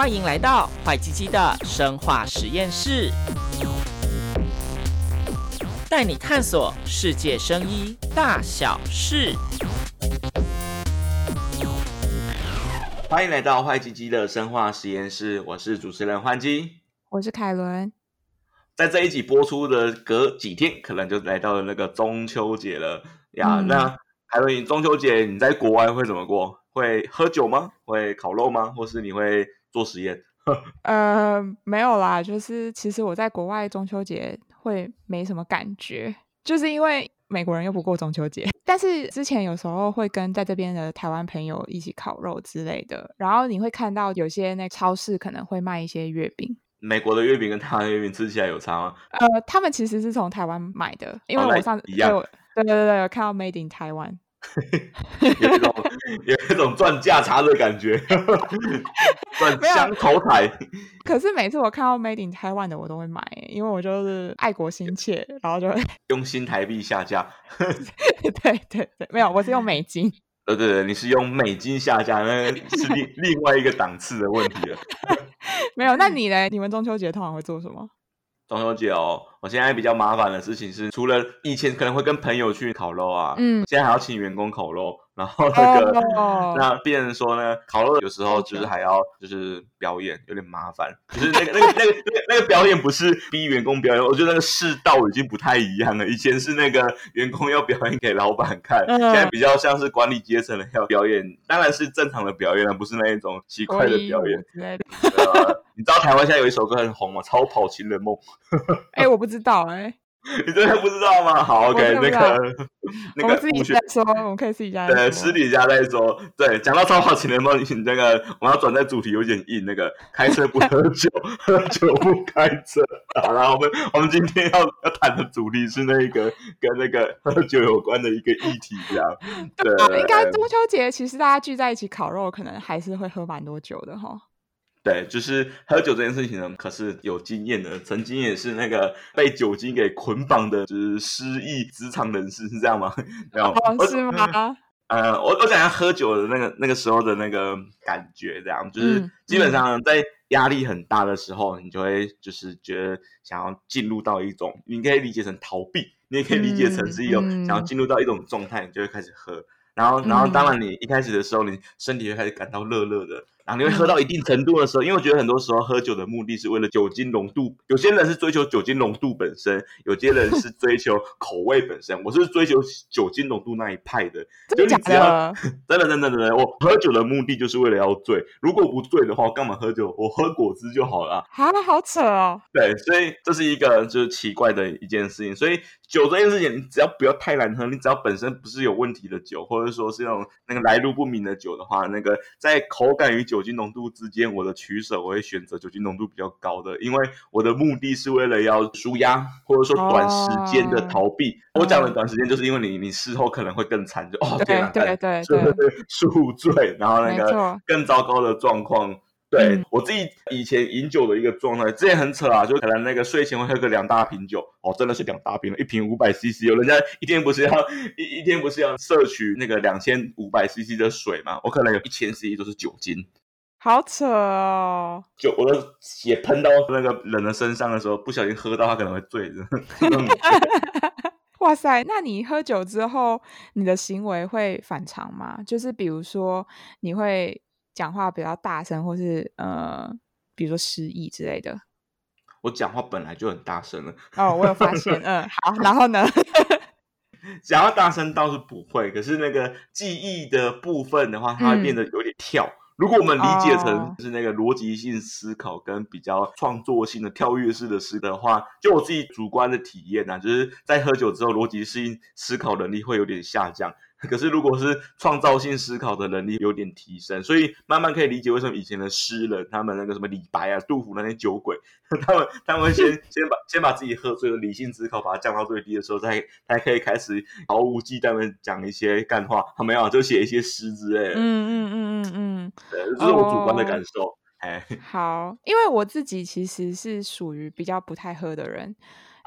欢迎来到坏鸡鸡的生化实验室，带你探索世界生医大小事。欢迎来到坏鸡鸡的生化实验室，我是主持人欢基，我是凯伦。在这一集播出的隔几天，可能就来到了那个中秋节了呀。嗯、那凯伦，你中秋节你在国外会怎么过？会喝酒吗？会烤肉吗？或是你会？做实验？呃，没有啦，就是其实我在国外中秋节会没什么感觉，就是因为美国人又不过中秋节。但是之前有时候会跟在这边的台湾朋友一起烤肉之类的，然后你会看到有些那超市可能会卖一些月饼。美国的月饼跟台湾的月饼吃起来有差吗？呃，他们其实是从台湾买的，因为我上次、哦、一样对对对对，有看到 Made in Taiwan。有一种有一种赚价差的感觉，赚香头台。可是每次我看到 Made in Taiwan 的，我都会买，因为我就是爱国心切，然后就会 用新台币下架。对对对，没有，我是用美金。呃对对，你是用美金下架，那是另另外一个档次的问题了。没有，那你呢？你们中秋节通常会做什么？中秋节哦，我现在比较麻烦的事情是，除了以前可能会跟朋友去烤肉啊，嗯，现在还要请员工烤肉。然后那个，哦、那变成说呢，烤肉有时候就是还要就是表演，有点麻烦。就是那个那个那个那个那个表演不是逼员工表演，我觉得那个世道已经不太一样了。以前是那个员工要表演给老板看，嗯、现在比较像是管理阶层的要表演，当然是正常的表演，了不是那一种奇怪的表演。你知道台湾现在有一首歌很红吗？《超跑情人梦》。哎、欸，我不知道哎、欸。你真的不知道吗？好，OK，那个那个，我们自己再说，我们可以私底下对私底下再说。对，讲到超跑情人梦，你那个我们要转在主题有点硬。那个开车不喝酒，喝酒不开车。好了，我们我们今天要要谈的主题是那个跟那个喝酒有关的一个议题，这样。对，应该中秋节其实大家聚在一起烤肉，可能还是会喝蛮多酒的哈。对，就是喝酒这件事情呢，可是有经验的，曾经也是那个被酒精给捆绑的，就是失意职场人士，是这样吗？没有，哦、是吗？呃，我我讲下喝酒的那个那个时候的那个感觉，这样就是基本上在压力很大的时候，嗯、你就会就是觉得想要进入到一种，你可以理解成逃避，你也可以理解成是一种想要进入到一种状态，你就会开始喝。然后，然后当然你一开始的时候，你身体会开始感到热热的。然后你会喝到一定程度的时候，因为我觉得很多时候喝酒的目的是为了酒精浓度。有些人是追求酒精浓度本身，有些人是追求 口味本身。我是追求酒精浓度那一派的。真的假的？真的真的真的，我喝酒的目的就是为了要醉。如果不醉的话，我干嘛喝酒？我喝果汁就好了。啊，好扯哦。对，所以这是一个就是奇怪的一件事情。所以酒这件事情，你只要不要太难喝，你只要本身不是有问题的酒，或者说是那种那个来路不明的酒的话，那个在口感与酒。酒精浓度之间，我的取舍我会选择酒精浓度比较高的，因为我的目的是为了要舒压，或者说短时间的逃避。哦、我讲的短时间，就是因为你你事后可能会更惨，就哦天啊，对对对，宿醉，然后那个更糟糕的状况。对、嗯、我自己以前饮酒的一个状态，之前很扯啊，就可能那个睡前会喝个两大瓶酒，哦，真的是两大瓶了，一瓶五百 CC，有人家一天不是要一一天不是要摄取那个两千五百 CC 的水嘛？我可能有一千 CC 都是酒精。好扯哦！就我的血喷到那个人的身上的时候，不小心喝到，他可能会醉的。哇塞，那你喝酒之后，你的行为会反常吗？就是比如说，你会讲话比较大声，或是呃，比如说失忆之类的。我讲话本来就很大声了。哦，我有发现。嗯，好，然后呢？讲话大声倒是不会，可是那个记忆的部分的话，它会变得有点跳。嗯如果我们理解成是那个逻辑性思考跟比较创作性的跳跃式的思的话，就我自己主观的体验啊，就是在喝酒之后，逻辑性思考能力会有点下降。可是，如果是创造性思考的能力有点提升，所以慢慢可以理解为什么以前的诗人，他们那个什么李白啊、杜甫那些酒鬼，他们他们先 先把先把自己喝醉了理性思考把它降到最低的时候，再才可以开始毫无忌惮的讲一些干话，他没有就写一些诗之类的。嗯嗯嗯嗯嗯，对，这是我主观的感受。哎，好，因为我自己其实是属于比较不太喝的人。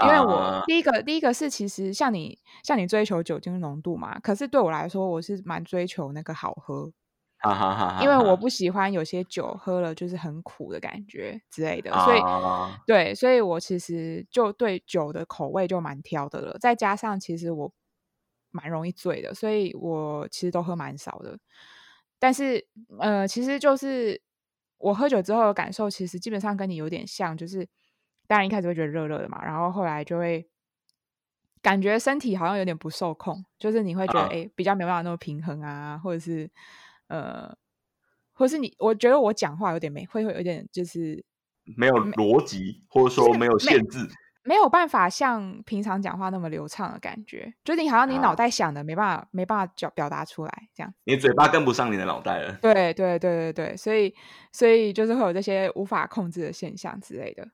因为我第一个、uh, 第一个是其实像你像你追求酒精浓度嘛，可是对我来说我是蛮追求那个好喝哈哈哈哈，因为我不喜欢有些酒喝了就是很苦的感觉之类的，所以、啊、对，所以我其实就对酒的口味就蛮挑的了。再加上其实我蛮容易醉的，所以我其实都喝蛮少的。但是呃，其实就是我喝酒之后的感受，其实基本上跟你有点像，就是当然一开始会觉得热热的嘛，然后后来就会。感觉身体好像有点不受控，就是你会觉得哎、啊，比较没办法那么平衡啊，或者是呃，或是你，我觉得我讲话有点没，会会有点就是没有逻辑，或者说没有限制，没有办法像平常讲话那么流畅的感觉，就是你好像你脑袋想的没办法、啊、没办法表表达出来，这样，你嘴巴跟不上你的脑袋了。对对对对对，所以所以就是会有这些无法控制的现象之类的。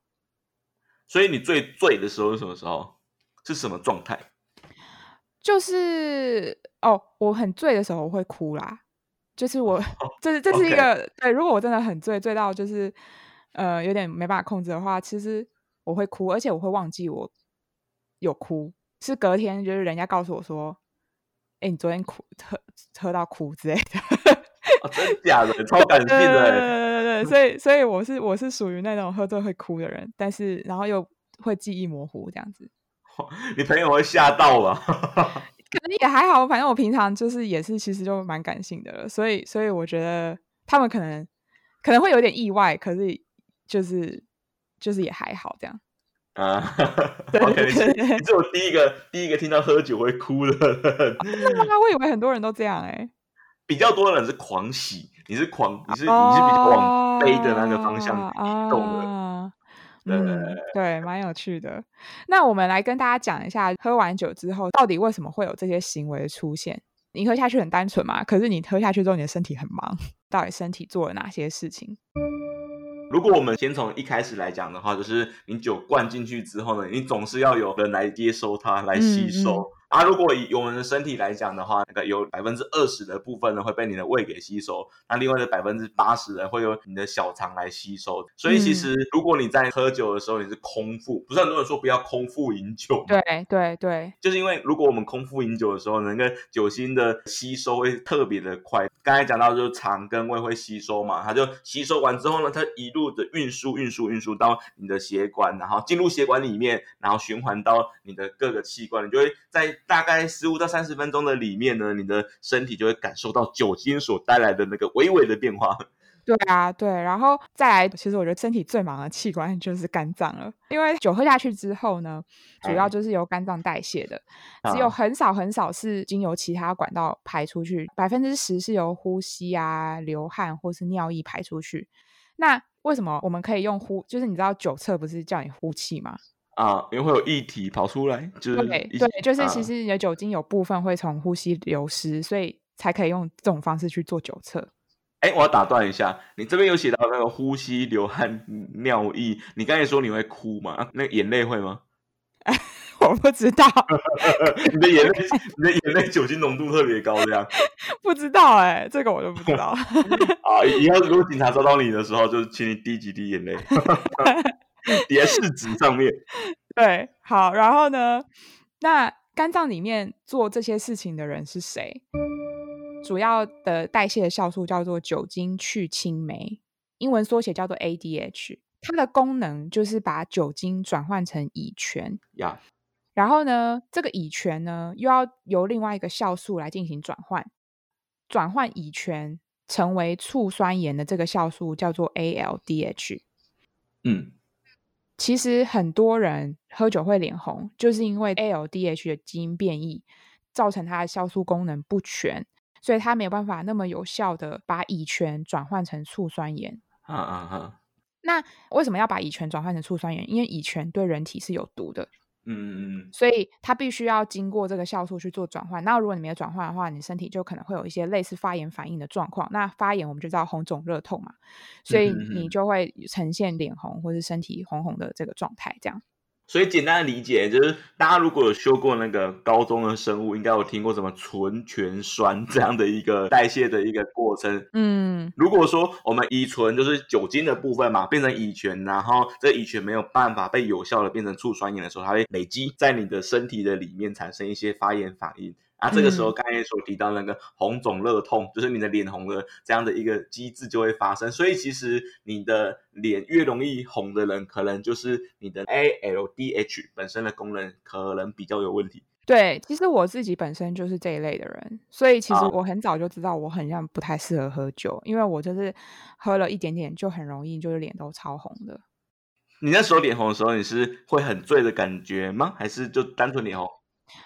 所以你最醉的时候是什么时候？是什么状态？就是哦，我很醉的时候我会哭啦。就是我，这是这是一个.对。如果我真的很醉，醉到就是呃有点没办法控制的话，其实我会哭，而且我会忘记我有哭。是隔天就是人家告诉我说：“哎，你昨天哭喝喝到哭之类的。哦 ”真假的，超感性的。对对对对，所以所以我是我是属于那种喝醉会哭的人，但是然后又会记忆模糊这样子。你朋友会吓到吧？可能也还好，反正我平常就是也是，其实就蛮感性的了，所以所以我觉得他们可能可能会有点意外，可是就是就是也还好这样。啊，对对对，你是我第一个第一个听到喝酒会哭的人。真的吗？我以为很多人都这样哎、欸。比较多的人是狂喜，你是狂，你是、哦、你是比较往悲的那个方向移动的。啊嗯，对，蛮有趣的。那我们来跟大家讲一下，喝完酒之后到底为什么会有这些行为的出现？你喝下去很单纯嘛？可是你喝下去之后，你的身体很忙，到底身体做了哪些事情？如果我们先从一开始来讲的话，就是你酒灌进去之后呢，你总是要有人来接收它，来吸收。嗯嗯啊，如果以我们的身体来讲的话，那个有百分之二十的部分呢会被你的胃给吸收，那另外的百分之八十呢会由你的小肠来吸收。所以其实如果你在喝酒的时候你是空腹，不是很多人说不要空腹饮酒吗？对对对，就是因为如果我们空腹饮酒的时候，那个酒精的吸收会特别的快。刚才讲到就是肠跟胃会吸收嘛，它就吸收完之后呢，它一路的运输运输运输到你的血管，然后进入血管里面，然后循环到你的各个器官，你就会在。大概十五到三十分钟的里面呢，你的身体就会感受到酒精所带来的那个微微的变化。对啊，对，然后再来，其实我觉得身体最忙的器官就是肝脏了，因为酒喝下去之后呢，主要就是由肝脏代谢的，嗯，只有很少很少是经由其他管道排出去，百分之十是由呼吸啊、流汗或是尿液排出去。那为什么我们可以用呼？就是你知道酒测不是叫你呼气吗？啊，因为会有液体跑出来，就是对对，就是其实你的酒精有部分会从呼吸流失，啊，所以才可以用这种方式去做酒测。哎，我要打断一下，你这边有写到那个呼吸、流汗、尿液，你刚才说你会哭吗？那眼泪会吗？我不知道，你的眼泪，你的眼泪酒精浓度特别高，这样？不知道哎，欸，这个我就不知道。啊，以后如果警察抓到你的时候，就请你滴几滴眼泪。叠试纸上面，对，好，然后呢？那肝脏里面做这些事情的人是谁？主要的代谢的酵素叫做酒精去青酶，英文缩写叫做 ADH。它的功能就是把酒精转换成乙醛。呀、yeah.，然后呢，这个乙醛呢，又要由另外一个酵素来进行转换，转换乙醛成为醋酸盐的这个酵素叫做 ALDH。嗯。其实很多人喝酒会脸红，就是因为 ALDH 的基因变异造成它的酵素功能不全，所以它没有办法那么有效的把乙醛转换成醋酸盐。啊啊啊！那为什么要把乙醛转换成醋酸盐？因为乙醛对人体是有毒的。嗯嗯嗯，所以它必须要经过这个酵素去做转换。那如果你没有转换的话，你身体就可能会有一些类似发炎反应的状况。那发炎我们就知道红肿热痛嘛，所以你就会呈现脸红或是身体红红的这个状态，这样。所以简单的理解就是，大家如果有修过那个高中的生物，应该有听过什么醇醛酸这样的一个代谢的一个过程。嗯，如果说我们乙醇就是酒精的部分嘛，变成乙醛，然后这乙醛没有办法被有效的变成醋酸盐的时候，它会累积在你的身体的里面产生一些发炎反应。啊，这个时候刚才所提到那个红肿热痛，嗯、就是你的脸红的这样的一个机制就会发生。所以其实你的脸越容易红的人，可能就是你的 ALDH 本身的功能可能比较有问题。对，其实我自己本身就是这一类的人，所以其实我很早就知道我很像不太适合喝酒，哦、因为我就是喝了一点点就很容易就是脸都超红的。你那时候脸红的时候，你是会很醉的感觉吗？还是就单纯脸红？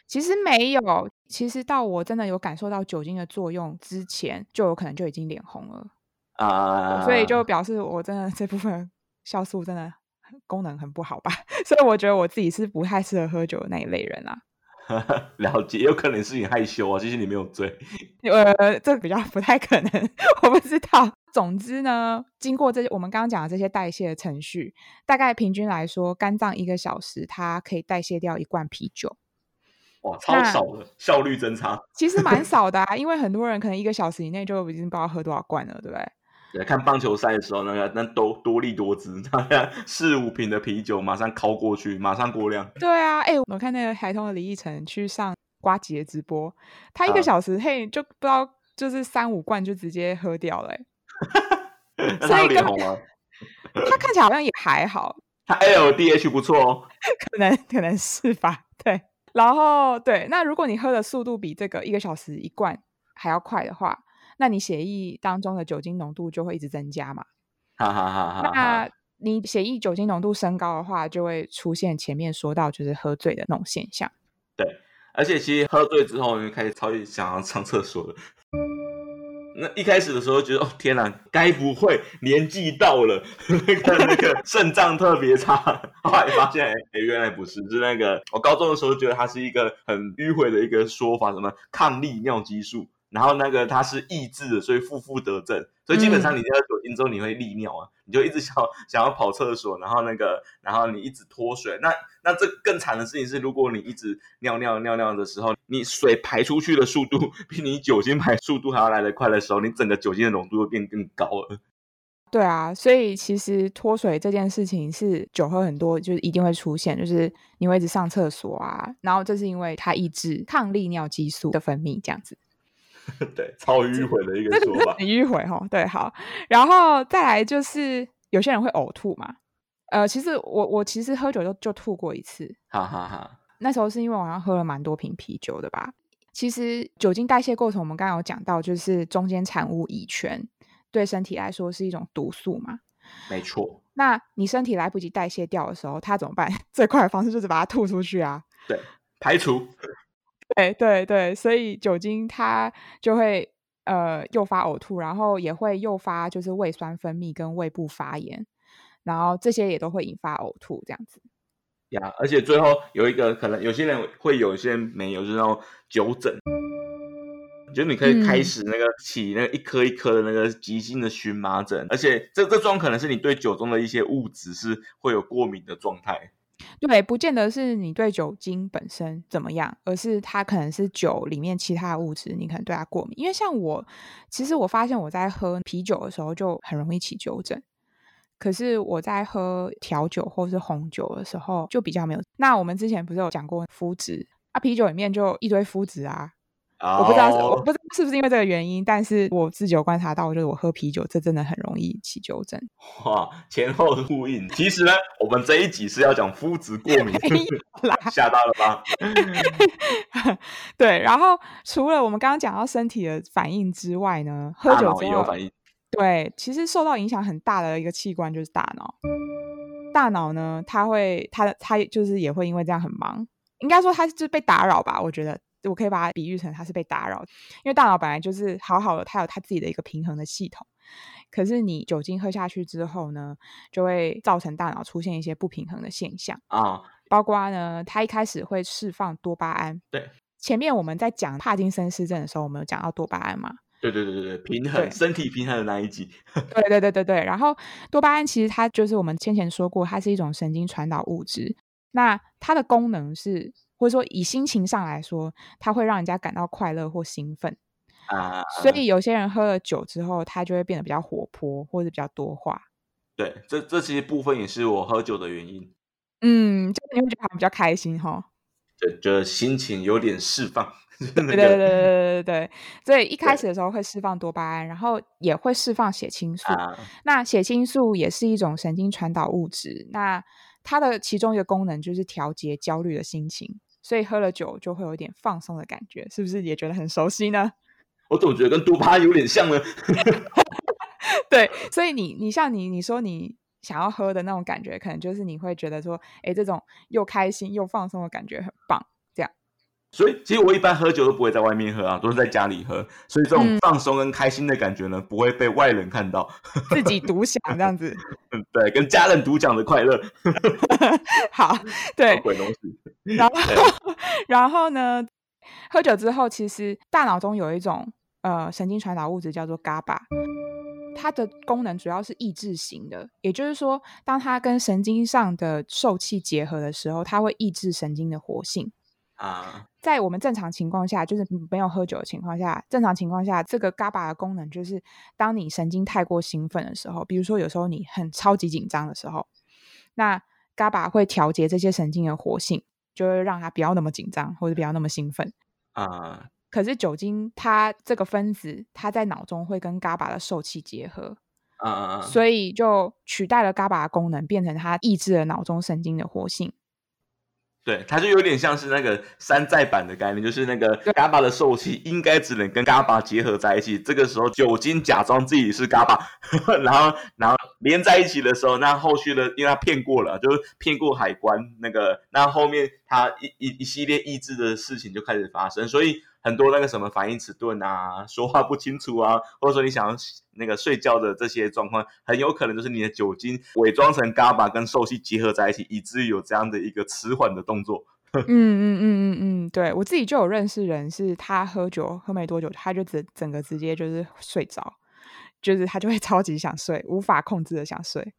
其实没有，其实到我真的有感受到酒精的作用之前，就有可能就已经脸红了啊，所以就表示我真的 这部分酵素真的功能很不好吧，所以我觉得我自己是不太适合喝酒的那一类人啊。了解，有可能是你害羞啊，其实你没有醉。呃，这比较不太可能，我不知道。总之呢，经过这些我们刚刚讲的这些代谢的程序，大概平均来说，肝脏一个小时它可以代谢掉一罐啤酒。哇，超少的，效率真差。其实蛮 少的啊，因为很多人可能一个小时以内就已经不知道喝多少罐了，对不对？对，看棒球赛的时候，那个那都多利多滋，那个四五瓶的啤酒马上靠过去，马上过量。对啊，哎、欸，我看那个台通的李奕晨去上呱吉的直播，他一个小时、啊、嘿就不知道就是三五罐就直接喝掉了、欸，所以脸红吗？他看起来好像也还好，他 LDH 不错哦，可能可能是吧。对，然后对，那如果你喝的速度比这个一个小时一罐还要快的话。那你血液当中的酒精浓度就会一直增加嘛？哈哈哈哈。那你血液酒精浓度升高的话，就会出现前面说到就是喝醉的那种现象。对，而且其实喝醉之后，你就开始超级想要上厕所了。那一开始的时候觉得哦天哪，该不会年纪到了，那个那 个肾脏特别差？后来发现哎、欸，原来不是，是那个我高中的时候觉得它是一个很迂回的一个说法，什么抗利尿激素。然后那个它是抑制的，所以负负得正，所以基本上你喝酒精之后你会利尿啊，嗯、你就一直想想要跑厕所，然后那个然后你一直脱水，那那这更惨的事情是，如果你一直尿尿尿尿的时候，你水排出去的速度比你酒精排速度还要来得快的时候，你整个酒精的浓度会变更高了。对啊，所以其实脱水这件事情是酒喝很多就是一定会出现，就是你会一直上厕所啊，然后这是因为它抑制抗利尿激素的分泌这样子。对，超迂回的一个说法，很迂回哈。对，好，然后再来就是有些人会呕吐嘛。呃，其实我我其实喝酒就就吐过一次，哈哈哈。那时候是因为我好像喝了蛮多瓶啤酒的吧。其实酒精代谢过程，我们刚刚有讲到，就是中间产物乙醛对身体来说是一种毒素嘛。没错。那你身体来不及代谢掉的时候，它怎么办？最快的方式就是把它吐出去啊。对，排除。对对对，所以酒精它就会呃诱发呕吐，然后也会诱发就是胃酸分泌跟胃部发炎，然后这些也都会引发呕吐这样子。呀，而且最后有一个可能，有些人会有，有些人没有，就是那种酒疹，就你可以开始那个起那个一颗一颗的那个急性的荨麻疹，而且这这种可能是你对酒中的一些物质是会有过敏的状态。对，不见得是你对酒精本身怎么样，而是它可能是酒里面其他的物质，你可能对它过敏。因为像我，其实我发现我在喝啤酒的时候就很容易起酒疹，可是我在喝调酒或是红酒的时候就比较没有。那我们之前不是有讲过麸质啊，啤酒里面就一堆麸质啊。我不知道，oh. 我不知道是不是因为这个原因，但是我自己有观察到，就是我喝啤酒，这真的很容易起酒疹。哇，前后呼应。其实呢，我们这一集是要讲麸质过敏，吓到了吧？对，然后除了我们刚刚讲到身体的反应之外呢，喝酒之后也有反应。对，其实受到影响很大的一个器官就是大脑。大脑呢，它会，它它就是也会因为这样很忙，应该说它就是被打扰吧？我觉得。我可以把它比喻成它是被打扰，因为大脑本来就是好好的，它有它自己的一个平衡的系统。可是你酒精喝下去之后呢，就会造成大脑出现一些不平衡的现象啊。包括呢，它一开始会释放多巴胺。对，前面我们在讲帕金森氏症的时候，我们有讲到多巴胺嘛？对对对对对，平衡身体平衡的那一集。对对对对对。然后多巴胺其实它就是我们先前说过，它是一种神经传导物质。那它的功能是。或者说，以心情上来说，它会让人家感到快乐或兴奋啊。所以有些人喝了酒之后，他就会变得比较活泼，或者比较多话。对，这这其实部分也是我喝酒的原因。嗯，就你会觉得他比较开心哈。对，就心情有点释放，对对对对对对对，所以一开始的时候会释放多巴胺，然后也会释放血清素。啊、那血清素也是一种神经传导物质，那它的其中一个功能就是调节焦虑的心情，所以喝了酒就会有一点放松的感觉，是不是也觉得很熟悉呢？我总觉得跟多巴有点像呢。对，所以你你像你你说你想要喝的那种感觉，可能就是你会觉得说，哎，这种又开心又放松的感觉很棒。所以，其实我一般喝酒都不会在外面喝啊，都是在家里喝。所以，这种放松跟开心的感觉呢，嗯、不会被外人看到，自己独享这样子。嗯，对，跟家人独享的快乐。好，对。鬼东西。然后，然后呢？喝酒之后，其实大脑中有一种呃神经传导物质叫做 GABA，它的功能主要是抑制型的，也就是说，当它跟神经上的受器结合的时候，它会抑制神经的活性。啊，在我们正常情况下，就是没有喝酒的情况下，正常情况下，这个 GABA 的功能就是，当你神经太过兴奋的时候，比如说有时候你很超级紧张的时候，那 GABA 会调节这些神经的活性，就会让它不要那么紧张或者不要那么兴奋。啊，可是酒精它这个分子，它在脑中会跟 GABA 的受气结合，啊，所以就取代了 GABA 的功能，变成它抑制了脑中神经的活性。对，它就有点像是那个山寨版的概念，就是那个 GABA 的受气应该只能跟 GABA 结合在一起。这个时候，酒精假装自己是 GABA，然后然后连在一起的时候，那后续的因为他骗过了，就是骗过海关那个，那后面他一一一系列抑制的事情就开始发生，所以。很多那个什么反应迟钝啊，说话不清楚啊，或者说你想要那个睡觉的这些状况，很有可能就是你的酒精伪装成 GABA 跟受器结合在一起，以至于有这样的一个迟缓的动作。嗯嗯嗯嗯嗯，对，我自己就有认识人，是他喝酒喝没多久，他就整整个直接就是睡着，就是他就会 超级想睡，无法控制的想睡。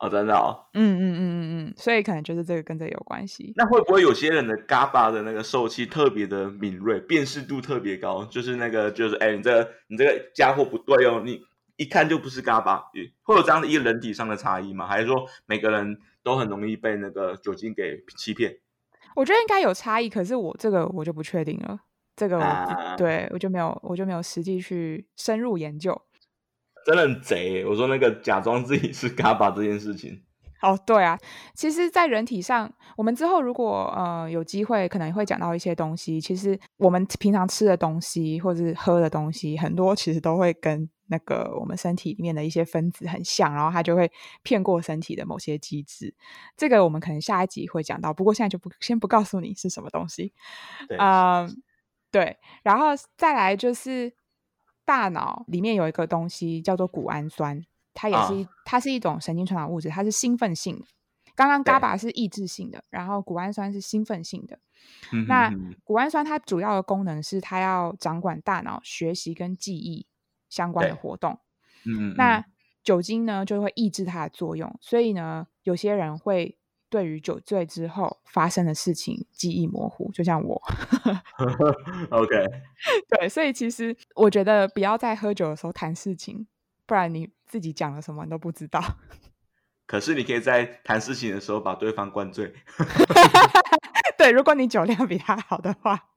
哦，真的哦，嗯嗯嗯嗯嗯，所以可能就是这个跟这有关系。那会不会有些人的 GABA 的那个受气特别的敏锐，辨识度特别高？就是那个，就是哎，你这个你这个家伙不对哦，你一看就不是 GABA，会有这样的一个人体上的差异吗？还是说每个人都很容易被那个酒精给欺骗？我觉得应该有差异，可是我这个我就不确定了。这个我、啊、对我就没有，我就没有实际去深入研究。真的很贼！我说那个假装自己是 GABA 这件事情。哦，对啊，其实，在人体上，我们之后如果呃有机会，可能会讲到一些东西。其实我们平常吃的东西或者是喝的东西，很多其实都会跟那个我们身体里面的一些分子很像，然后它就会骗过身体的某些机制。这个我们可能下一集会讲到，不过现在就不先不告诉你是什么东西。啊、呃，对，然后再来就是。大脑里面有一个东西叫做谷氨酸，它也是、哦、它是一种神经传导物质，它是兴奋性的。刚刚 GABA 是抑制性的，然后谷氨酸是兴奋性的。那谷氨酸它主要的功能是它要掌管大脑学习跟记忆相关的活动。嗯，那酒精呢就会抑制它的作用，所以呢有些人会。对于酒醉之后发生的事情记忆模糊，就像我。OK，对，所以其实我觉得不要在喝酒的时候谈事情，不然你自己讲了什么你都不知道。可是你可以在谈事情的时候把对方灌醉。对，如果你酒量比他好的话。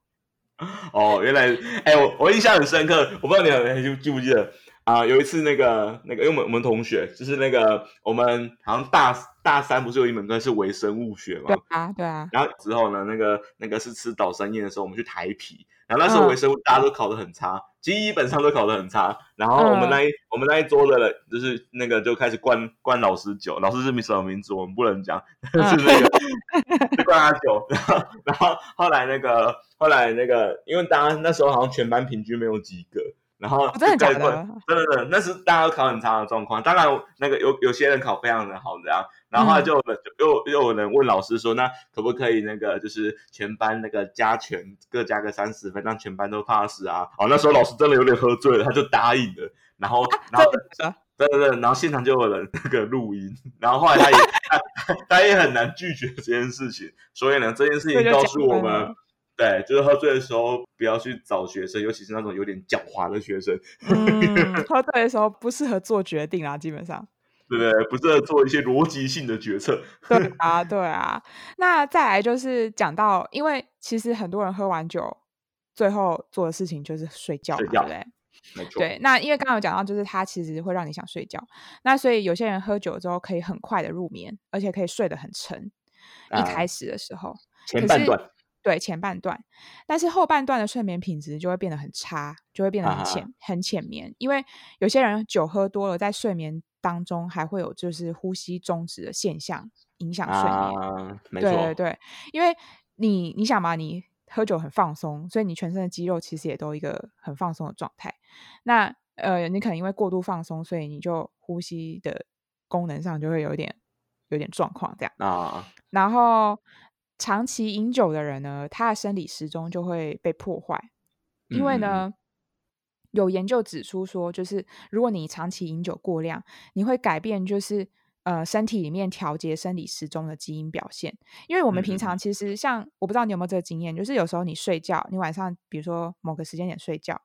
哦，原来，哎，我我印象很深刻，我不知道你还记记不记得。啊、呃，有一次那个那个，因为我们我们同学就是那个我们好像大大三不是有一门课是微生物学嘛？对啊，对啊。然后之后呢，那个那个是吃岛山宴的时候，我们去台皮，然后那时候微生物大家都考得很差，嗯、基本上都考得很差。然后我们那一、嗯、我们那一桌的人就是那个就开始灌灌老师酒，老师是什么名字我们不能讲，但、是那个 就灌他酒。然后然后后来那个后来那个，因为当然那时候好像全班平均没有几个。然后真的假的？真的真的，那是大家都考很差的状况。当然，那个有有些人考非常的好，这样。然后后来就又又有人问老师说：“那可不可以那个就是全班那个加权各加个三十分，让全班都 pass 啊？”哦，那时候老师真的有点喝醉了，他就答应了。然后，然后，对对对，然后现场就有人那个录音。然后后来他也 他他也很难拒绝这件事情。所以呢，这件事情告诉我们。对，就是喝醉的时候不要去找学生，尤其是那种有点狡猾的学生。嗯，喝醉的时候不适合做决定啊，基本上。对不对？不适合做一些逻辑性的决策。对 啊，对啊。那再来就是讲到，因为其实很多人喝完酒最后做的事情就是睡觉嘛，睡觉对不对？没错。对，那因为刚刚有讲到，就是它其实会让你想睡觉，那所以有些人喝酒之后可以很快的入眠，而且可以睡得很沉。啊、一开始的时候，前半段。对前半段，但是后半段的睡眠品质就会变得很差，就会变得很浅、啊、很浅眠。因为有些人酒喝多了，在睡眠当中还会有就是呼吸终止的现象，影响睡眠。对对，因为你你想嘛，你喝酒很放松，所以你全身的肌肉其实也都一个很放松的状态。那呃，你可能因为过度放松，所以你就呼吸的功能上就会有点有点状况这样啊。然后。长期饮酒的人呢，他的生理时钟就会被破坏，因为呢，嗯、有研究指出说，就是如果你长期饮酒过量，你会改变就是呃身体里面调节生理时钟的基因表现。因为我们平常其实像我不知道你有没有这个经验，就是有时候你睡觉，你晚上比如说某个时间点睡觉，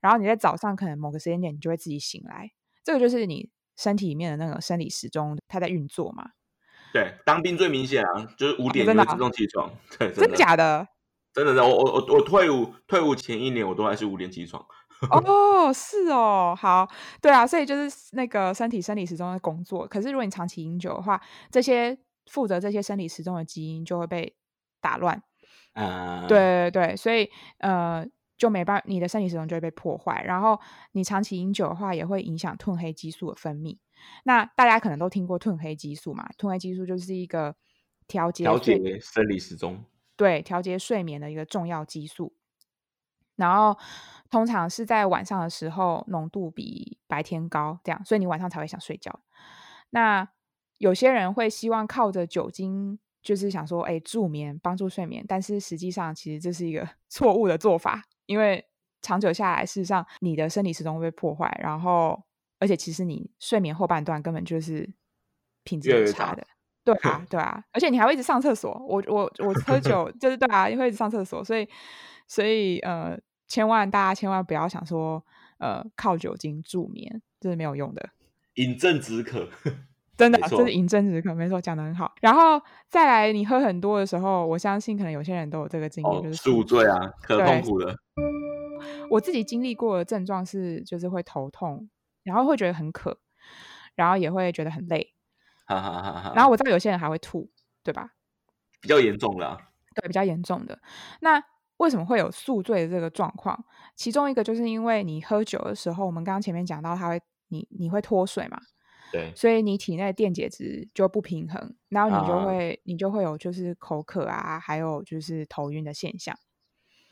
然后你在早上可能某个时间点你就会自己醒来，这个就是你身体里面的那个生理时钟它在运作嘛。对，当兵最明显啊，就是五点就会自动起床。对，真的，假的？真的的，我我我我退伍退伍前一年，我都还是五点起床。哦，是哦，好，对啊，所以就是那个身体生理时钟的工作。可是如果你长期饮酒的话，这些负责这些生理时钟的基因就会被打乱。啊，对对对，所以呃。就没办法，你的生理时钟就会被破坏。然后你长期饮酒的话，也会影响褪黑激素的分泌。那大家可能都听过褪黑激素嘛？褪黑激素就是一个调节调节生理时钟，对，调节睡眠的一个重要激素。然后通常是在晚上的时候，浓度比白天高，这样，所以你晚上才会想睡觉。那有些人会希望靠着酒精，就是想说，哎，助眠，帮助睡眠。但是实际上，其实这是一个 错误的做法。因为长久下来，事实上你的生理时钟会被破坏，然后而且其实你睡眠后半段根本就是品质很差的，对啊，对啊，而且你还会一直上厕所。我我我喝 酒就是对啊，会一直上厕所，所以所以呃，千万大家千万不要想说呃靠酒精助眠，这是没有用的。饮鸩止渴，真的，这是饮鸩止渴，没错，讲的很好。然后再来，你喝很多的时候，我相信可能有些人都有这个经验，哦、就是宿醉啊，可痛苦了。我自己经历过的症状是，就是会头痛，然后会觉得很渴，然后也会觉得很累，哈哈哈哈。然后我知道有些人还会吐，对吧？比较严重的啊，对，比较严重的。那为什么会有宿醉的这个状况？其中一个就是因为你喝酒的时候，我们刚刚前面讲到，它会你你会脱水嘛，对，所以你体内电解质就不平衡，然后你就会、啊、你就会有就是口渴啊，还有就是头晕的现象，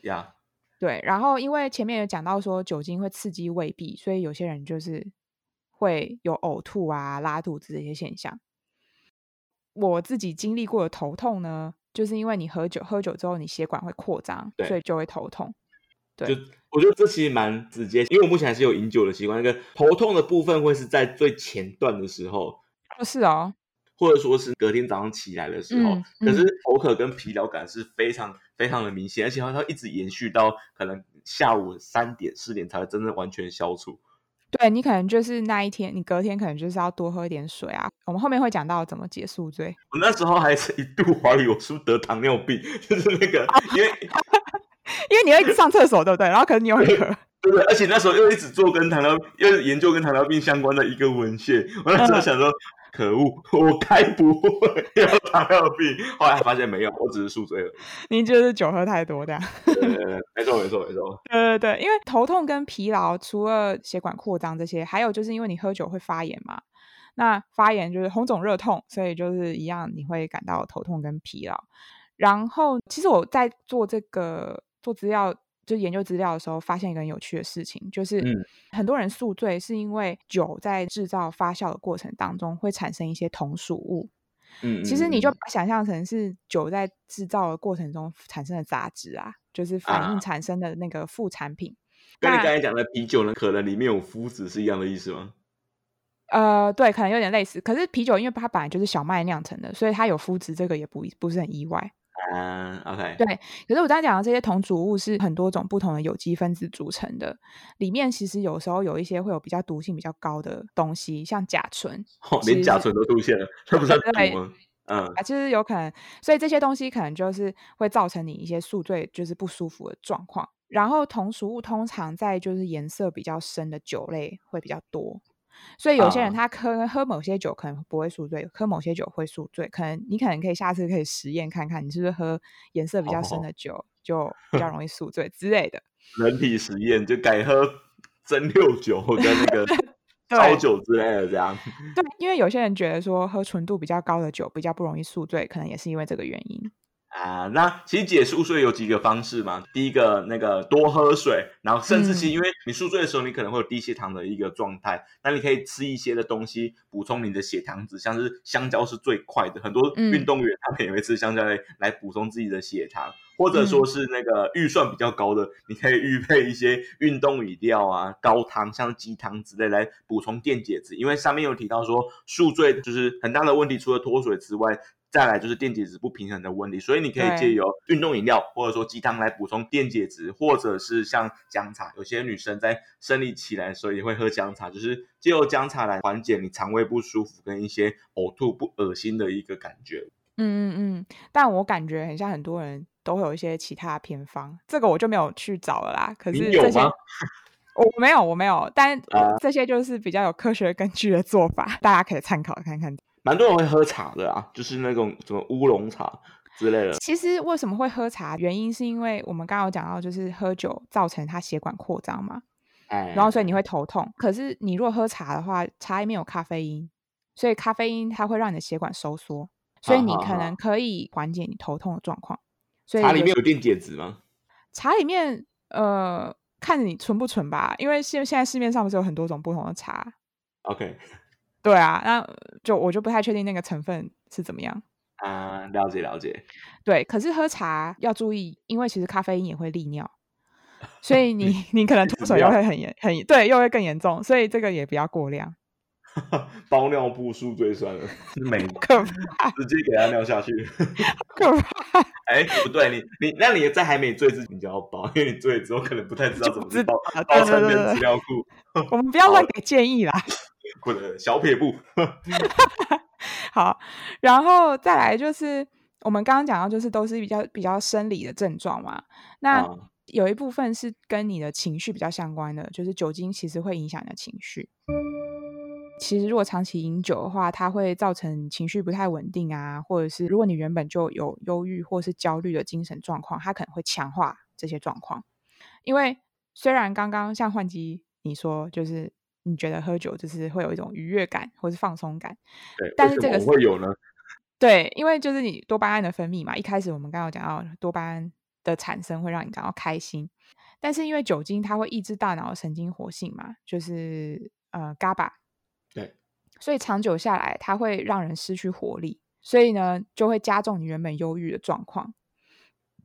呀。对，然后因为前面有讲到说酒精会刺激胃壁，所以有些人就是会有呕吐啊、拉肚子这些现象。我自己经历过的头痛呢，就是因为你喝酒，喝酒之后你血管会扩张，所以就会头痛。对，就我觉得这其实蛮直接，因为我目前还是有饮酒的习惯。那个头痛的部分会是在最前段的时候，不是哦。或者说是隔天早上起来的时候，嗯嗯、可是口渴跟疲劳感是非常非常的明显，而且它会一直延续到可能下午三点四点才会真正完全消除。对，你可能就是那一天，你隔天可能就是要多喝一点水啊。我们后面会讲到怎么解宿醉。我那时候还是一度怀疑我是不是得糖尿病，就是那个因为因为你要一直上厕所，对不对？然后可能你又会渴，对对，而且那时候又一直做跟糖尿又研究跟糖尿病相关的一个文献，我那时候想说。嗯可恶！我该不会有糖尿病？后来发现没有，我只是宿醉了。你就是酒喝太多这样？对对对，没错没错没错。对对对，因为头痛跟疲劳，除了血管扩张这些，还有就是因为你喝酒会发炎嘛。那发炎就是红肿热痛，所以就是一样，你会感到头痛跟疲劳。然后，其实我在做这个做资料。就研究资料的时候，发现一个很有趣的事情，就是很多人宿醉是因为酒在制造发酵的过程当中会产生一些同属物。嗯，其实你就把想象成是酒在制造的过程中产生的杂质啊，就是反应产生的那个副产品。啊、跟你刚才讲的啤酒呢，可能里面有麸质是一样的意思吗？呃，对，可能有点类似。可是啤酒因为它本来就是小麦酿成的，所以它有麸质，这个也不不是很意外。嗯、uh,，OK，对。可是我刚才讲的这些同组物是很多种不同的有机分子组成的，里面其实有时候有一些会有比较毒性比较高的东西，像甲醇。哦，连甲醇都出现了，这不是毒吗？嗯，啊，其实有可能，所以这些东西可能就是会造成你一些宿醉就是不舒服的状况。然后同属物通常在就是颜色比较深的酒类会比较多，所以有些人他喝、uh, 喝某些酒可能不会宿醉，喝某些酒会宿醉。可能你可能可以下次可以实验看看，你是不是喝颜色比较深的酒、oh. 就比较 容易宿醉之类的。人体实验就改喝蒸馏酒跟那个 烧酒之类的这样。对，因为有些人觉得说喝纯度比较高的酒比较不容易宿醉，可能也是因为这个原因。啊，那其实解宿醉有几个方式嘛。第一个，那个多喝水，然后甚至是因为你宿醉的时候，你可能会有低血糖的一个状态，嗯、那你可以吃一些的东西补充你的血糖值，像是香蕉是最快的，很多运动员他们也会吃香蕉来来补充自己的血糖，或者说是那个预算比较高的，你可以预备一些运动饮料啊、高汤像鸡汤之类来补充电解质，因为上面有提到说宿醉就是很大的问题，除了脱水之外。再来就是电解质不平衡的问题，所以你可以借由运动饮料或者说鸡汤来补充电解质，或者是像姜茶，有些女生在生理期来的时候也会喝姜茶，就是借由姜茶来缓解你肠胃不舒服跟一些呕吐不恶心的一个感觉。嗯嗯嗯，但我感觉很像很多人都会有一些其他偏方，这个我就没有去找了啦。可是这些 我没有，我没有，但这些就是比较有科学根据的做法，大家可以参考看看。蛮多人会喝茶的啊，就是那种什么乌龙茶之类的。其实为什么会喝茶？原因是因为我们刚刚有讲到，就是喝酒造成它血管扩张嘛，哎，然后所以你会头痛。可是你如果喝茶的话，茶里面有咖啡因，所以咖啡因它会让你的血管收缩，所以你可能可以缓解你头痛的状况。所以茶里面有电解质吗？茶里面呃，看你纯不纯吧，因为现现在市面上不是有很多种不同的茶。OK。对啊，那就我就不太确定那个成分是怎么样啊。了解了解。对，可是喝茶要注意，因为其实咖啡因也会利尿，所以你你可能脱水又会很严很对，又会更严重，所以这个也不要过量。包尿布宿醉算了，没可怕，直接给他尿下去，可怕。哎，不对，你你那你在还没醉之前就要包，因为你醉了之后可能不太知道怎么去包，包成人资料库。我们不要乱给建议啦。或者小撇步，好，然后再来就是我们刚刚讲到，就是都是比较比较生理的症状嘛。那有一部分是跟你的情绪比较相关的，就是酒精其实会影响你的情绪。其实如果长期饮酒的话，它会造成情绪不太稳定啊，或者是如果你原本就有忧郁或是焦虑的精神状况，它可能会强化这些状况。因为虽然刚刚像焕基你说，就是。你觉得喝酒就是会有一种愉悦感或是放松感，对，但是这个是会有呢？对，因为就是你多巴胺的分泌嘛。一开始我们刚刚讲到多巴胺的产生会让你感到开心，但是因为酒精它会抑制大脑的神经活性嘛，就是呃 GABA，对，所以长久下来它会让人失去活力，所以呢就会加重你原本忧郁的状况。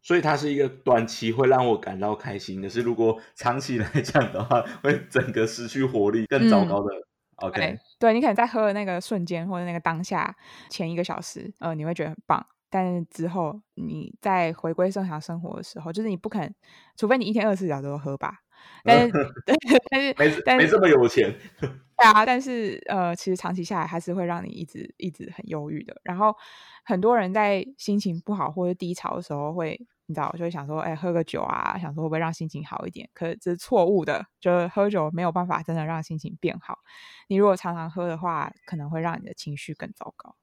所以它是一个短期会让我感到开心，可是如果长期来讲的话，会整个失去活力，更糟糕的。嗯、OK，对，对你可能在喝的那个瞬间或者那个当下前一个小时，呃，你会觉得很棒，但是之后你在回归正常生活的时候，就是你不肯，除非你一天二十四小时都喝吧。但是，但是，没但是没这么有钱。对啊，但是呃，其实长期下来还是会让你一直一直很忧郁的。然后很多人在心情不好或者低潮的时候会。你知道，就会想说，哎，喝个酒啊，想说会不会让心情好一点？可是这是错误的，就是喝酒没有办法真的让心情变好。你如果常常喝的话，可能会让你的情绪更糟糕。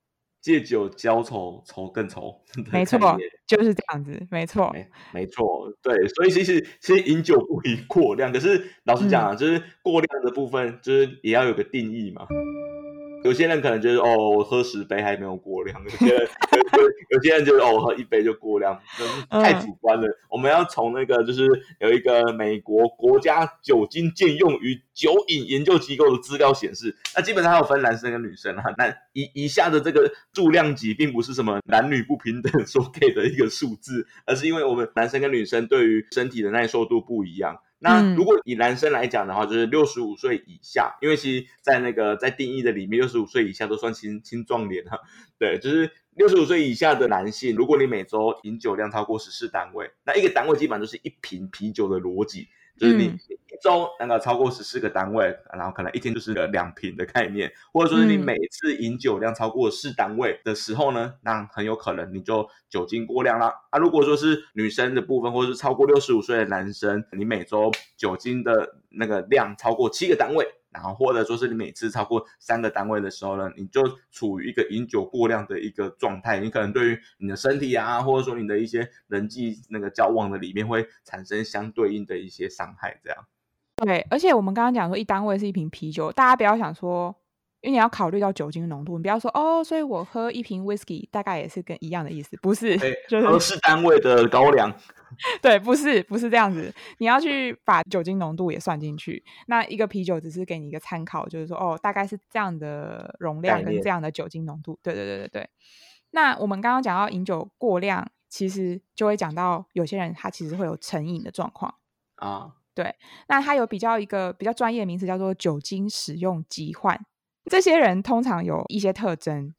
借酒浇愁，愁更愁。没错，就是这样子，没错，没，没错，对。所以其实其实饮酒不宜过量，可是老实讲啊，嗯、就是过量的部分，就是也要有个定义嘛。有些人可能觉得哦，我喝十杯还没有过量；有些人 有，些人觉得哦，我喝一杯就过量，就是太主观了。我们要从那个就是有一个美国国家酒精禁用与酒瘾研究机构的资料显示，那基本上还有分男生跟女生哈。那以以下的这个数量级，并不是什么男女不平等所给的一个数字，而是因为我们男生跟女生对于身体的耐受度不一样。那如果以男生来讲的话，就是六十五岁以下，因为其实，在那个在定义的里面，六十五岁以下都算青青壮年了。对，就是六十五岁以下的男性，如果你每周饮酒量超过十四单位，那一个单位基本上就是一瓶啤酒的逻辑。就是你一周那个超过十四个单位，嗯、然后可能一天就是个两瓶的概念，或者说是你每次饮酒量超过四单位的时候呢，嗯、那很有可能你就酒精过量了。啊，如果说是女生的部分，或者是超过六十五岁的男生，你每周酒精的那个量超过七个单位。然后或者说是你每次超过三个单位的时候呢，你就处于一个饮酒过量的一个状态，你可能对于你的身体啊，或者说你的一些人际那个交往的里面会产生相对应的一些伤害，这样。对，而且我们刚刚讲说一单位是一瓶啤酒，大家不要想说。因为你要考虑到酒精浓度，你不要说哦，所以我喝一瓶 whisky 大概也是跟一样的意思，不是？欸、就是合适单位的高粱。对，不是，不是这样子。你要去把酒精浓度也算进去。那一个啤酒只是给你一个参考，就是说哦，大概是这样的容量跟这样的酒精浓度。对对对对对。那我们刚刚讲到饮酒过量，其实就会讲到有些人他其实会有成瘾的状况啊。对，那他有比较一个比较专业的名词叫做酒精使用疾患。这些人通常有一些特征，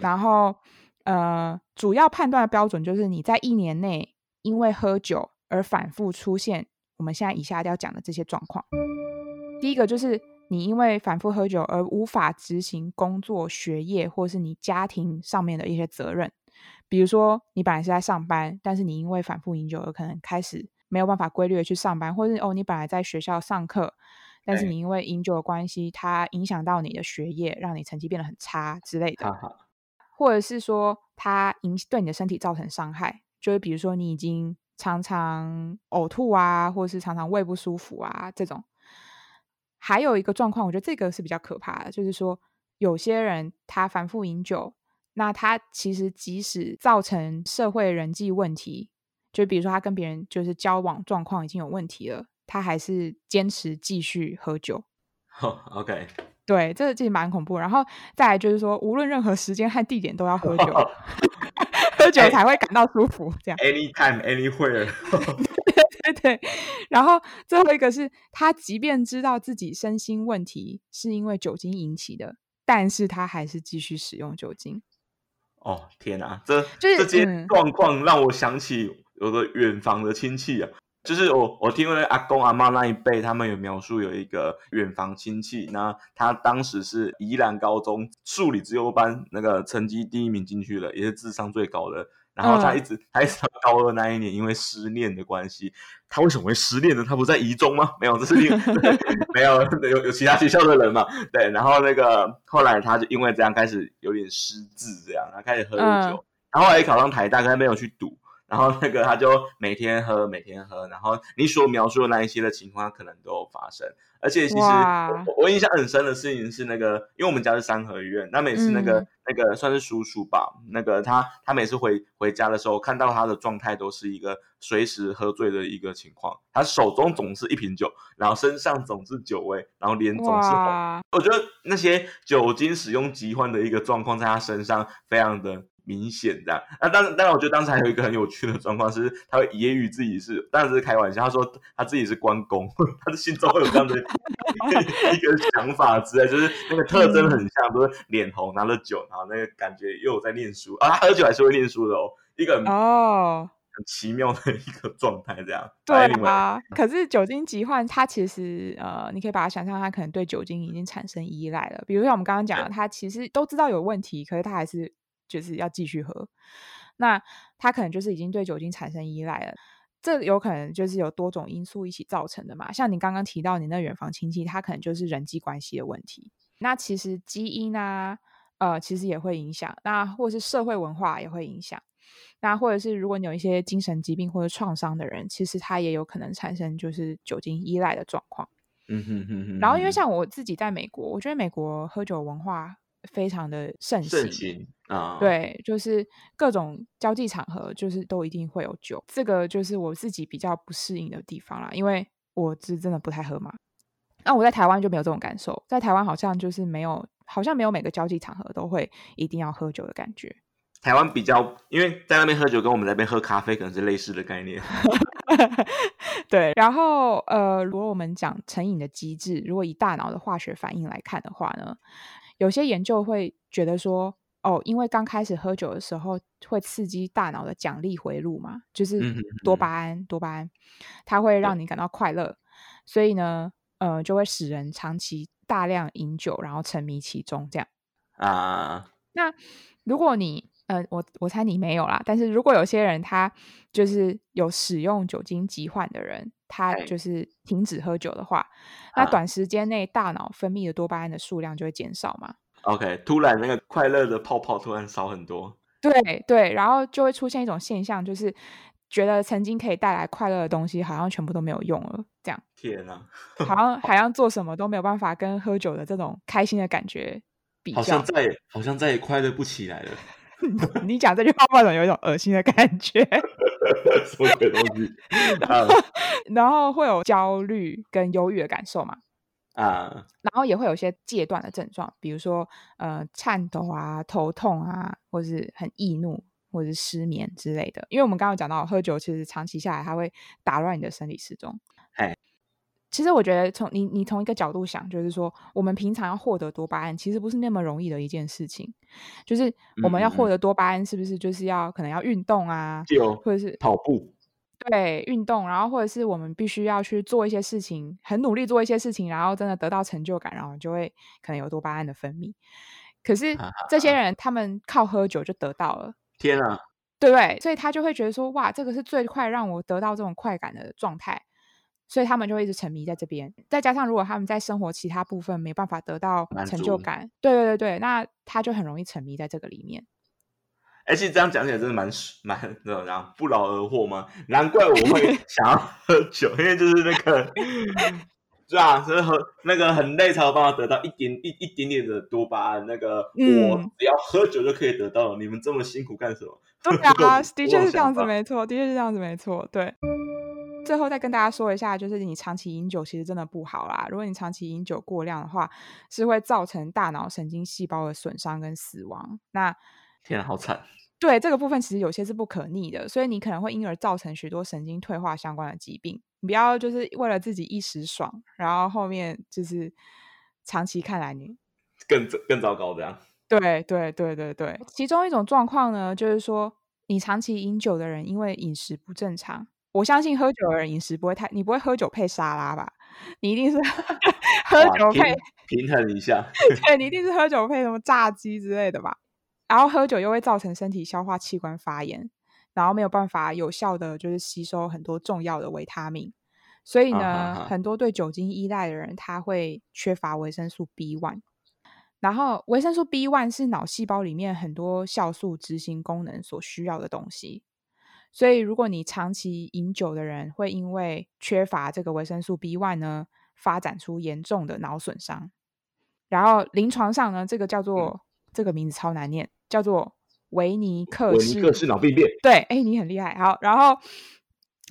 然后呃，主要判断的标准就是你在一年内因为喝酒而反复出现我们现在以下要讲的这些状况。第一个就是你因为反复喝酒而无法执行工作、学业或是你家庭上面的一些责任，比如说你本来是在上班，但是你因为反复饮酒而可能开始没有办法规律的去上班，或是哦，你本来在学校上课。但是你因为饮酒的关系，它影响到你的学业，让你成绩变得很差之类的，或者是说它影对你的身体造成伤害，就是比如说你已经常常呕吐啊，或者是常常胃不舒服啊这种。还有一个状况，我觉得这个是比较可怕的，就是说有些人他反复饮酒，那他其实即使造成社会人际问题，就比如说他跟别人就是交往状况已经有问题了。他还是坚持继续喝酒。Oh, OK，对，这个其实蛮恐怖。然后再来就是说，无论任何时间和地点都要喝酒，喝酒才会感到舒服。这样，anytime, anywhere。对对对。然后最后一个是他，即便知道自己身心问题是因为酒精引起的，但是他还是继续使用酒精。哦、oh, 天哪，这、就是、这些状况让我想起有个远房的亲戚啊。就是我，我听那阿公阿妈那一辈，他们有描述有一个远房亲戚，那他当时是宜兰高中数理资优班那个成绩第一名进去了，也是智商最高的。然后他一直，嗯、他一直到高二那一年，因为失恋的关系，他为什么会失恋呢？他不在宜中吗？没有，这是另 没有有有其他学校的人嘛？对，然后那个后来他就因为这样开始有点失智，这样他开始喝酒，嗯、然后后来考上台大，他没有去读。然后那个他就每天喝，每天喝，然后你所描述的那一些的情况，可能都有发生。而且其实我，我印象很深的事情是那个，因为我们家是三合院，那每次那个、嗯、那个算是叔叔吧，那个他他每次回回家的时候，看到他的状态都是一个随时喝醉的一个情况。他手中总是一瓶酒，然后身上总是酒味，然后脸总是红。我觉得那些酒精使用疾患的一个状况，在他身上非常的。明显这样，那当然，当然，我觉得当时还有一个很有趣的状况是，他会揶揄自己是，当然是开玩笑，他说他自己是关公，他的心中会有这样的 一个想法之类，就是那个特征很像，都是脸红，拿着酒，然后那个感觉又有在念书啊，他喝酒还是会念书的哦，一个哦很奇妙的一个状态这样。对啊，可是酒精疾患，它其实呃，你可以把它想象，它可能对酒精已经产生依赖了。比如像我们刚刚讲的，他其实都知道有问题，可是他还是。就是要继续喝，那他可能就是已经对酒精产生依赖了。这有可能就是有多种因素一起造成的嘛。像你刚刚提到你那远房亲戚，他可能就是人际关系的问题。那其实基因啊，呃，其实也会影响。那或者是社会文化也会影响。那或者是如果你有一些精神疾病或者创伤的人，其实他也有可能产生就是酒精依赖的状况。嗯哼哼哼。然后因为像我自己在美国，我觉得美国喝酒文化非常的盛行。盛行啊，对，就是各种交际场合，就是都一定会有酒，这个就是我自己比较不适应的地方啦，因为我是真的不太喝嘛。那我在台湾就没有这种感受，在台湾好像就是没有，好像没有每个交际场合都会一定要喝酒的感觉。台湾比较，因为在那边喝酒跟我们在那边喝咖啡可能是类似的概念。对，然后呃，如果我们讲成瘾的机制，如果以大脑的化学反应来看的话呢，有些研究会觉得说。哦，因为刚开始喝酒的时候会刺激大脑的奖励回路嘛，就是多巴胺，多巴胺，它会让你感到快乐。所以呢，呃，就会使人长期大量饮酒，然后沉迷其中，这样啊。那如果你呃，我我猜你没有啦，但是如果有些人他就是有使用酒精疾患的人，他就是停止喝酒的话，那短时间内大脑分泌的多巴胺的数量就会减少嘛。OK，突然那个快乐的泡泡突然少很多。对对，然后就会出现一种现象，就是觉得曾经可以带来快乐的东西，好像全部都没有用了，这样。天哪，好像 好像做什么都没有办法跟喝酒的这种开心的感觉比较，好像再也好像再也快乐不起来了。你讲这句话，为什么有一种恶心的感觉？什么鬼东西？然后会有焦虑跟忧郁的感受嘛？啊，然后也会有一些戒断的症状，比如说呃颤抖啊、头痛啊，或是很易怒，或者是失眠之类的。因为我们刚刚讲到，喝酒其实长期下来，它会打乱你的生理时钟。哎，其实我觉得从你你从一个角度想，就是说我们平常要获得多巴胺，其实不是那么容易的一件事情。就是我们要获得多巴胺，是不是就是要可能要运动啊，或者是跑步？对，运动，然后或者是我们必须要去做一些事情，很努力做一些事情，然后真的得到成就感，然后就会可能有多巴胺的分泌。可是这些人他们靠喝酒就得到了，天啊，对不对？所以他就会觉得说，哇，这个是最快让我得到这种快感的状态，所以他们就会一直沉迷在这边。再加上如果他们在生活其他部分没办法得到成就感，对对对对，那他就很容易沉迷在这个里面。而且这样讲起来真的蛮蛮不劳而获吗？难怪我会 想要喝酒，因为就是那个，是吧？是喝那个很累才有办法得到一点一一点点的多巴胺。那个、嗯、我只要喝酒就可以得到了，你们这么辛苦干什么？对啊，的确是这样子，没错，的确是这样子，没错。对，最后再跟大家说一下，就是你长期饮酒其实真的不好啦。如果你长期饮酒过量的话，是会造成大脑神经细胞的损伤跟死亡。那天啊，好惨！对，这个部分其实有些是不可逆的，所以你可能会因而造成许多神经退化相关的疾病。你不要就是为了自己一时爽，然后后面就是长期看来你更更糟糕这样。对对对对对，其中一种状况呢，就是说你长期饮酒的人，因为饮食不正常，我相信喝酒的人饮食不会太，你不会喝酒配沙拉吧？你一定是 喝酒配平衡一下，对，你一定是喝酒配什么炸鸡之类的吧？然后喝酒又会造成身体消化器官发炎，然后没有办法有效的就是吸收很多重要的维他命，所以呢，啊、哈哈很多对酒精依赖的人他会缺乏维生素 B one。然后维生素 B one 是脑细胞里面很多酵素执行功能所需要的东西，所以如果你长期饮酒的人，会因为缺乏这个维生素 B one 呢，发展出严重的脑损伤。然后临床上呢，这个叫做、嗯、这个名字超难念。叫做维尼克氏，维尼克氏脑病变。对，哎，你很厉害。好，然后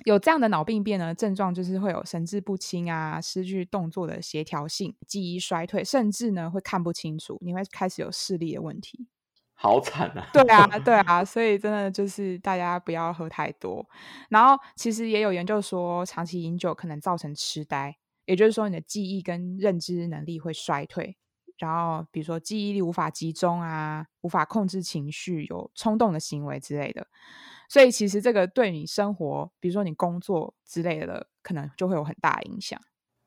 有这样的脑病变呢，症状就是会有神志不清啊，失去动作的协调性，记忆衰退，甚至呢会看不清楚，你会开始有视力的问题。好惨啊！对啊，对啊，所以真的就是大家不要喝太多。然后其实也有研究说，长期饮酒可能造成痴呆，也就是说你的记忆跟认知能力会衰退。然后，比如说记忆力无法集中啊，无法控制情绪，有冲动的行为之类的。所以，其实这个对你生活，比如说你工作之类的，可能就会有很大影响。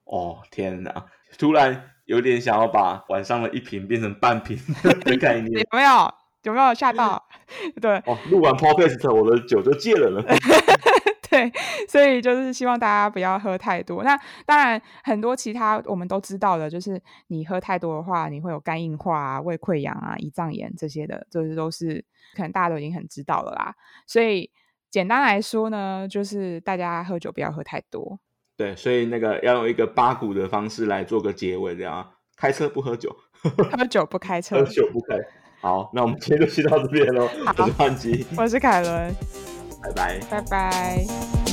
哦，天哪！突然有点想要把晚上的一瓶变成半瓶 的概念，有没有？有没有吓到？对，哦，录完 podcast 我的酒就戒了呢。对，所以就是希望大家不要喝太多。那当然，很多其他我们都知道的，就是你喝太多的话，你会有肝硬化啊、胃溃疡啊、胰脏炎这些的，就是都是可能大家都已经很知道了啦。所以简单来说呢，就是大家喝酒不要喝太多。对，所以那个要用一个八股的方式来做个结尾，这样开车不喝酒，喝 酒不开车，喝酒不开。好，那我们今天就先到这边喽。我是汉基，我是凯伦。拜拜，拜拜。